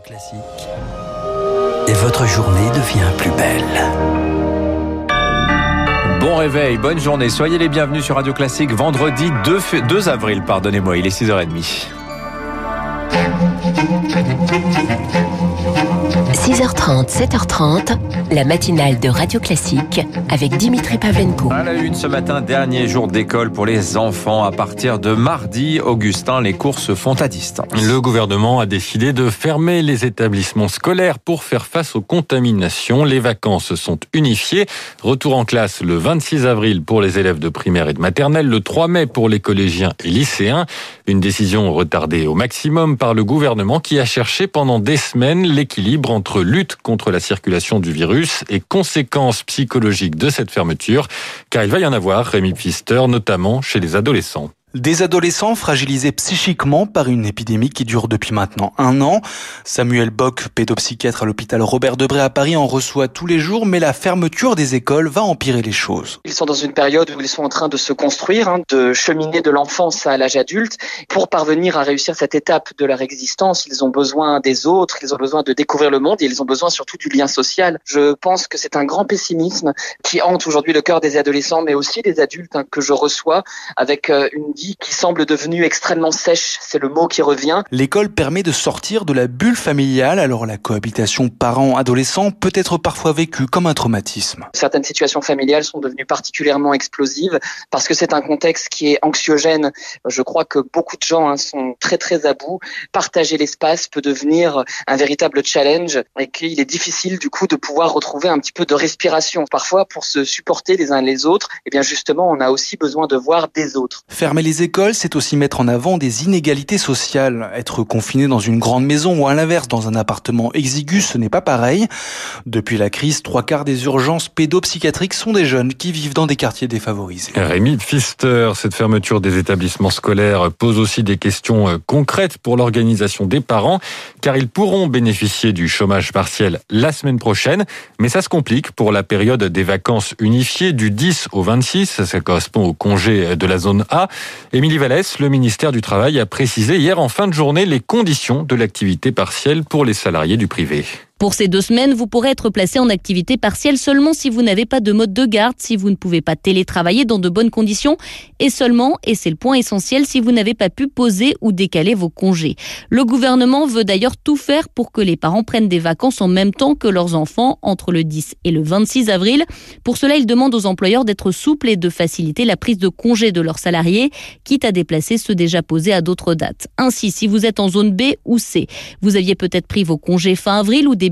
Classique. Et votre journée devient plus belle. Bon réveil, bonne journée. Soyez les bienvenus sur Radio Classique vendredi 2, 2 avril, pardonnez-moi, il est 6h30. 6h30, 7h30, la matinale de Radio Classique avec Dimitri Pavlenko. À la une ce matin, dernier jour d'école pour les enfants. À partir de mardi, Augustin, les cours se font à distance. Le gouvernement a décidé de fermer les établissements scolaires pour faire face aux contaminations. Les vacances sont unifiées. Retour en classe le 26 avril pour les élèves de primaire et de maternelle, le 3 mai pour les collégiens et lycéens. Une décision retardée au maximum par le gouvernement qui a cherché pendant des semaines l'équilibre entre lutte contre la circulation du virus et conséquences psychologiques de cette fermeture, car il va y en avoir, Rémi Pfister, notamment chez les adolescents. Des adolescents fragilisés psychiquement par une épidémie qui dure depuis maintenant un an. Samuel Bock, pédopsychiatre à l'hôpital Robert Debré à Paris, en reçoit tous les jours, mais la fermeture des écoles va empirer les choses. Ils sont dans une période où ils sont en train de se construire, hein, de cheminer de l'enfance à l'âge adulte. Pour parvenir à réussir cette étape de leur existence, ils ont besoin des autres, ils ont besoin de découvrir le monde et ils ont besoin surtout du lien social. Je pense que c'est un grand pessimisme qui hante aujourd'hui le cœur des adolescents, mais aussi des adultes hein, que je reçois avec euh, une qui semble devenue extrêmement sèche, c'est le mot qui revient. L'école permet de sortir de la bulle familiale, alors la cohabitation parents-adolescents peut être parfois vécue comme un traumatisme. Certaines situations familiales sont devenues particulièrement explosives parce que c'est un contexte qui est anxiogène. Je crois que beaucoup de gens hein, sont très très à bout. Partager l'espace peut devenir un véritable challenge et qu'il est difficile du coup de pouvoir retrouver un petit peu de respiration. Parfois, pour se supporter les uns les autres, eh bien justement, on a aussi besoin de voir des autres. Fermer les les écoles, c'est aussi mettre en avant des inégalités sociales. Être confiné dans une grande maison ou à l'inverse dans un appartement exigu, ce n'est pas pareil. Depuis la crise, trois quarts des urgences pédopsychiatriques sont des jeunes qui vivent dans des quartiers défavorisés. Rémi Pfister, cette fermeture des établissements scolaires pose aussi des questions euh, concrètes pour l'organisation des parents, car ils pourront bénéficier du chômage partiel la semaine prochaine, mais ça se complique pour la période des vacances unifiées du 10 au 26, ça correspond au congé de la zone A. Émilie Vallès, le ministère du Travail a précisé hier en fin de journée les conditions de l'activité partielle pour les salariés du privé. Pour ces deux semaines, vous pourrez être placé en activité partielle seulement si vous n'avez pas de mode de garde, si vous ne pouvez pas télétravailler dans de bonnes conditions et seulement, et c'est le point essentiel, si vous n'avez pas pu poser ou décaler vos congés. Le gouvernement veut d'ailleurs tout faire pour que les parents prennent des vacances en même temps que leurs enfants entre le 10 et le 26 avril. Pour cela, il demande aux employeurs d'être souples et de faciliter la prise de congés de leurs salariés, quitte à déplacer ceux déjà posés à d'autres dates. Ainsi, si vous êtes en zone B ou C, vous aviez peut-être pris vos congés fin avril ou début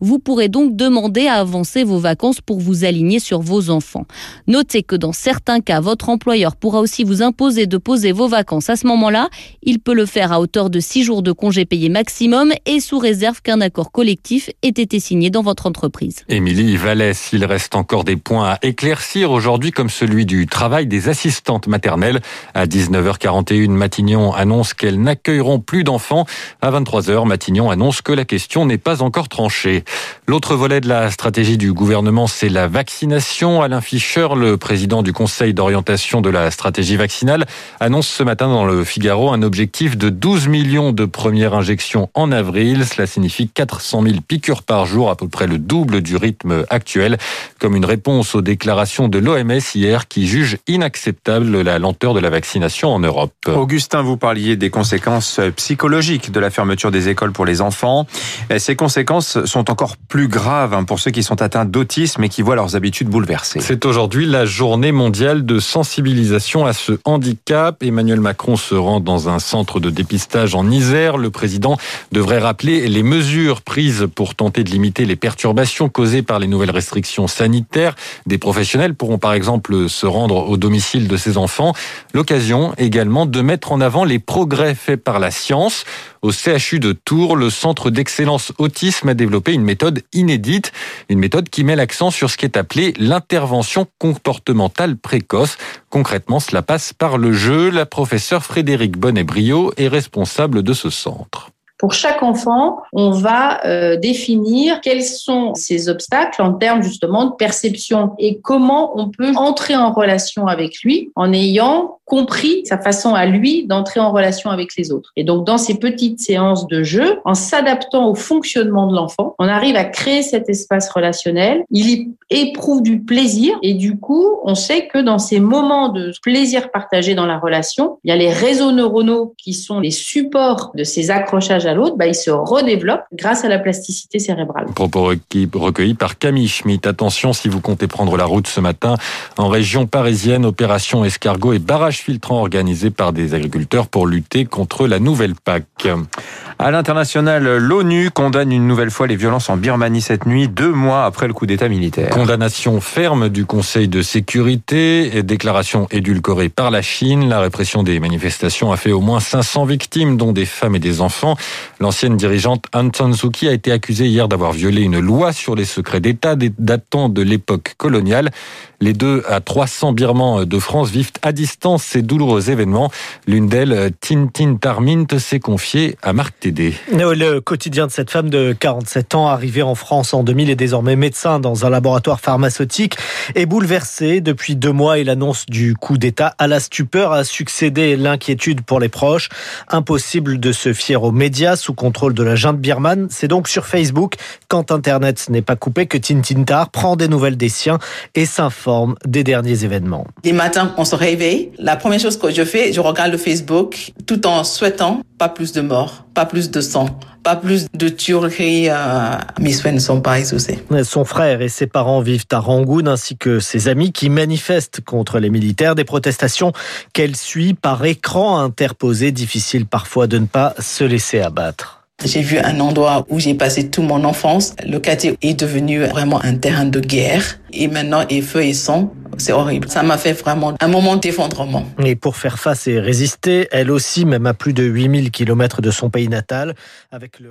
vous pourrez donc demander à avancer vos vacances pour vous aligner sur vos enfants. Notez que dans certains cas, votre employeur pourra aussi vous imposer de poser vos vacances à ce moment-là. Il peut le faire à hauteur de 6 jours de congés payés maximum et sous réserve qu'un accord collectif ait été signé dans votre entreprise. Émilie Vallès, il reste encore des points à éclaircir aujourd'hui comme celui du travail des assistantes maternelles. À 19h41, Matignon annonce qu'elles n'accueilleront plus d'enfants. À 23h, Matignon annonce que la question n'est pas encore tranché. L'autre volet de la stratégie du gouvernement, c'est la vaccination. Alain Fischer, le président du Conseil d'orientation de la stratégie vaccinale, annonce ce matin dans le Figaro un objectif de 12 millions de premières injections en avril. Cela signifie 400 000 piqûres par jour, à peu près le double du rythme actuel, comme une réponse aux déclarations de l'OMS hier qui juge inacceptable la lenteur de la vaccination en Europe. Augustin, vous parliez des conséquences psychologiques de la fermeture des écoles pour les enfants. Ces conséquences sont encore plus graves hein, pour ceux qui sont atteints d'autisme et qui voient leurs habitudes bouleversées. C'est aujourd'hui la journée mondiale de sensibilisation à ce handicap. Emmanuel Macron se rend dans un centre de dépistage en Isère. Le président devrait rappeler les mesures prises pour tenter de limiter les perturbations causées par les nouvelles restrictions sanitaires. Des professionnels pourront par exemple se rendre au domicile de ces enfants. L'occasion également de mettre en avant les progrès faits par la science. Au CHU de Tours, le centre d'excellence autisme a développé une méthode inédite, une méthode qui met l'accent sur ce qui est appelé l'intervention comportementale précoce. Concrètement, cela passe par le jeu. La professeure Frédéric Bonnet-Brio est responsable de ce centre Pour chaque enfant, on va euh, définir quels sont ces obstacles en termes justement de perception et comment on peut entrer en relation avec lui en ayant compris sa façon à lui d'entrer en relation avec les autres. Et donc, dans ces petites séances de jeu, en s'adaptant au fonctionnement de l'enfant, on arrive à créer cet espace relationnel. Il éprouve du plaisir et du coup, on sait que dans ces moments de plaisir partagé dans la relation, il y a les réseaux neuronaux qui sont les supports de ces accrochages à l'autre, bah, ils se redéveloppent grâce à la plasticité cérébrale. Propos recueillis par Camille Schmitt. Attention si vous comptez prendre la route ce matin en région parisienne, opération escargot et barrage filtrant organisé par des agriculteurs pour lutter contre la nouvelle PAC. À l'international, l'ONU condamne une nouvelle fois les violences en Birmanie cette nuit, deux mois après le coup d'État militaire. Condamnation ferme du Conseil de sécurité et déclaration édulcorée par la Chine. La répression des manifestations a fait au moins 500 victimes, dont des femmes et des enfants. L'ancienne dirigeante Aung San Suu Kyi a été accusée hier d'avoir violé une loi sur les secrets d'État datant de l'époque coloniale. Les deux à 300 Birmans de France vivent à distance ces douloureux événements. L'une d'elles, Tintin Tarmint, s'est confiée à Marc Tédé. Le quotidien de cette femme de 47 ans, arrivée en France en 2000 et désormais médecin dans un laboratoire pharmaceutique, est bouleversée. Depuis deux mois et l'annonce du coup d'État à la stupeur a succédé l'inquiétude pour les proches. Impossible de se fier aux médias sous contrôle de la junte birmane. C'est donc sur Facebook, quand Internet n'est pas coupé, que Tintin Tar prend des nouvelles des siens et s'informe des derniers événements. Les matins, on se réveille. La première chose que je fais, je regarde le Facebook tout en souhaitant pas plus de morts, pas plus de sang, pas plus de tueries. Euh, mes soins ne sont pas exaucés. Son frère et ses parents vivent à Rangoon ainsi que ses amis qui manifestent contre les militaires. Des protestations qu'elle suit par écran interposé. Difficile parfois de ne pas se laisser abattre. J'ai vu un endroit où j'ai passé toute mon enfance. Le quartier est devenu vraiment un terrain de guerre. Et maintenant, et feu et sang, c'est horrible. Ça m'a fait vraiment un moment d'effondrement. Et pour faire face et résister, elle aussi, même à plus de 8000 km de son pays natal, avec le